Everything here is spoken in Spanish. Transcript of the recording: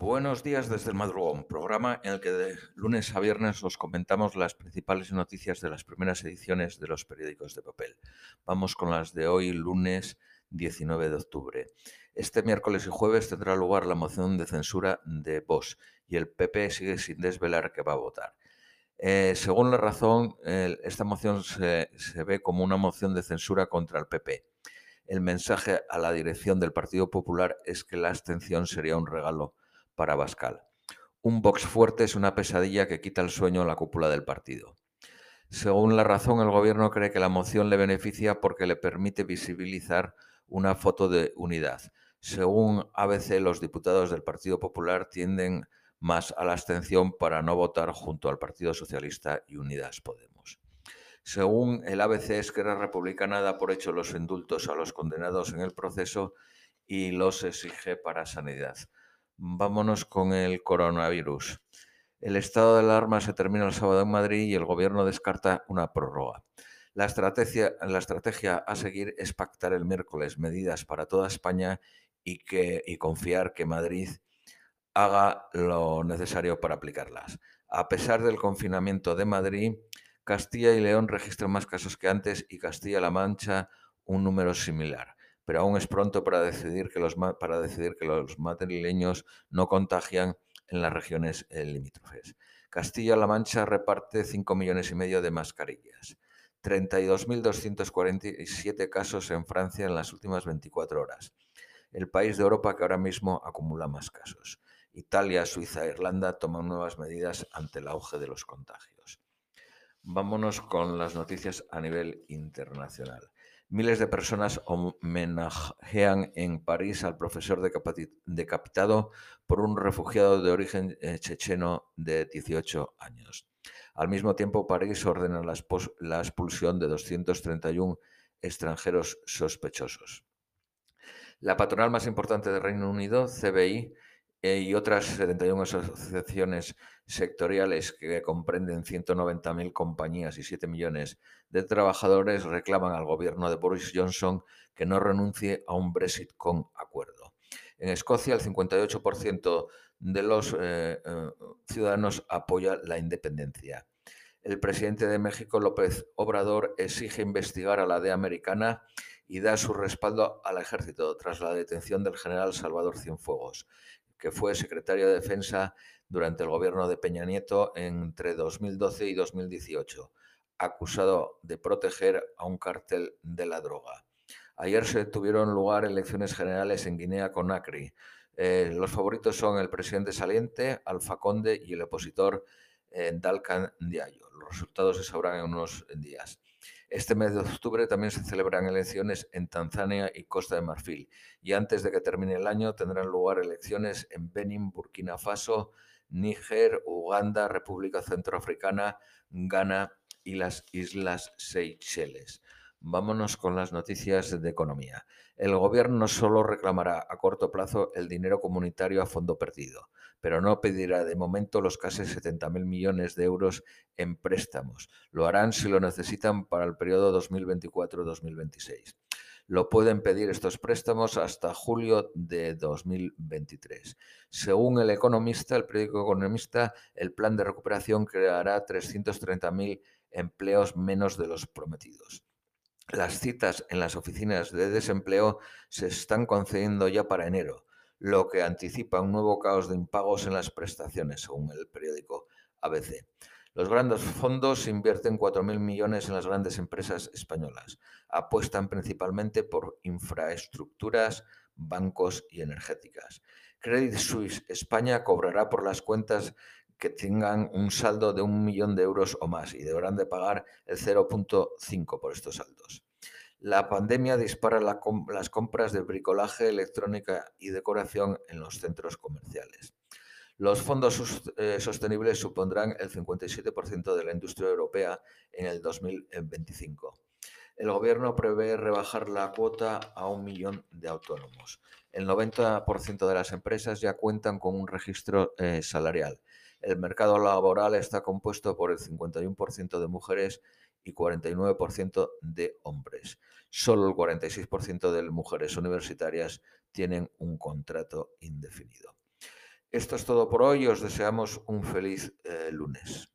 Buenos días desde el madrugón, programa en el que de lunes a viernes os comentamos las principales noticias de las primeras ediciones de los periódicos de papel. Vamos con las de hoy, lunes 19 de octubre. Este miércoles y jueves tendrá lugar la moción de censura de Vox y el PP sigue sin desvelar que va a votar. Eh, según la razón, esta moción se, se ve como una moción de censura contra el PP. El mensaje a la dirección del Partido Popular es que la abstención sería un regalo para Bascal. Un Vox fuerte es una pesadilla que quita el sueño a la cúpula del partido. Según la razón, el gobierno cree que la moción le beneficia porque le permite visibilizar una foto de unidad. Según ABC, los diputados del Partido Popular tienden más a la abstención para no votar junto al Partido Socialista y Unidas Podemos. Según el ABC, Esquerra Republicana da por hecho los indultos a los condenados en el proceso y los exige para sanidad. Vámonos con el coronavirus. El estado de alarma se termina el sábado en Madrid y el gobierno descarta una prórroga. La estrategia, a seguir es pactar el miércoles medidas para toda España y, y confiar que Madrid haga lo necesario para aplicarlas. A pesar del confinamiento de Madrid, Castilla y León registran más casos que antes y Castilla-La Mancha un número similar pero aún es pronto para decidir que los, para decidir que los madrileños no contagian en las regiones eh, limítrofes. Castilla-La Mancha reparte 5 millones y medio de mascarillas. 32.247 casos en Francia en las últimas 24 horas. El país de Europa que ahora mismo acumula más casos. Italia, Suiza e Irlanda toman nuevas medidas ante el auge de los contagios. Vámonos con las noticias a nivel internacional. Miles de personas homenajean en París al profesor decapitado por un refugiado de origen eh, checheno de 18 años. Al mismo tiempo, París ordena la, expulsión de 231 extranjeros sospechosos. La patronal más importante del Reino Unido, CBI, y otras 71 asociaciones sectoriales que comprenden 190.000 compañías y 7 millones de trabajadores reclaman al gobierno de Boris Johnson que no renuncie a un Brexit con acuerdo. En Escocia, el 58% de los eh, eh, ciudadanos apoya la independencia. El presidente de México, López Obrador, exige investigar a la DEA americana y da su respaldo al ejército tras la detención del general Salvador Cienfuegos que fue secretario de Defensa durante el gobierno de Peña Nieto entre 2012 y 2018, acusado de proteger a un cartel de la droga. Ayer se tuvieron lugar elecciones generales en Guinea-Conakry. Eh, los favoritos son el presidente saliente, Alfa Conde, y el opositor eh, Dalkan Diallo. Los resultados se sabrán en unos días. Este mes de octubre también se celebran elecciones en Tanzania y Costa de Marfil y antes de que termine el año tendrán lugar elecciones en Benin, Burkina Faso, Níger, Uganda, República Centroafricana, Ghana y las Islas Seychelles. Vámonos con las noticias de economía. El gobierno solo reclamará a corto plazo el dinero comunitario a fondo perdido pero no pedirá de momento los casi 70.000 millones de euros en préstamos. Lo harán si lo necesitan para el periodo 2024-2026. Lo pueden pedir estos préstamos hasta julio de 2023. Según el economista, el periódico economista, el plan de recuperación creará 330.000 empleos menos de los prometidos. Las citas en las oficinas de desempleo se están concediendo ya para enero lo que anticipa un nuevo caos de impagos en las prestaciones, según el periódico ABC. Los grandes fondos invierten 4.000 millones en las grandes empresas españolas. Apuestan principalmente por infraestructuras, bancos y energéticas. Credit Suisse España cobrará por las cuentas que tengan un saldo de un millón de euros o más y deberán de pagar el 0.5 por estos saldos. La pandemia dispara las compras de bricolaje, electrónica y decoración en los centros comerciales. Los fondos eh, sostenibles supondrán el 57% de la industria europea en el 2025. El gobierno prevé rebajar la cuota a un millón de autónomos. El 90% de las empresas ya cuentan con un registro eh, salarial. El mercado laboral está compuesto por el 51% de mujeres y 49% de hombres. Solo el 46% de mujeres universitarias tienen un contrato indefinido. Esto es todo por hoy. Os deseamos un feliz eh, lunes.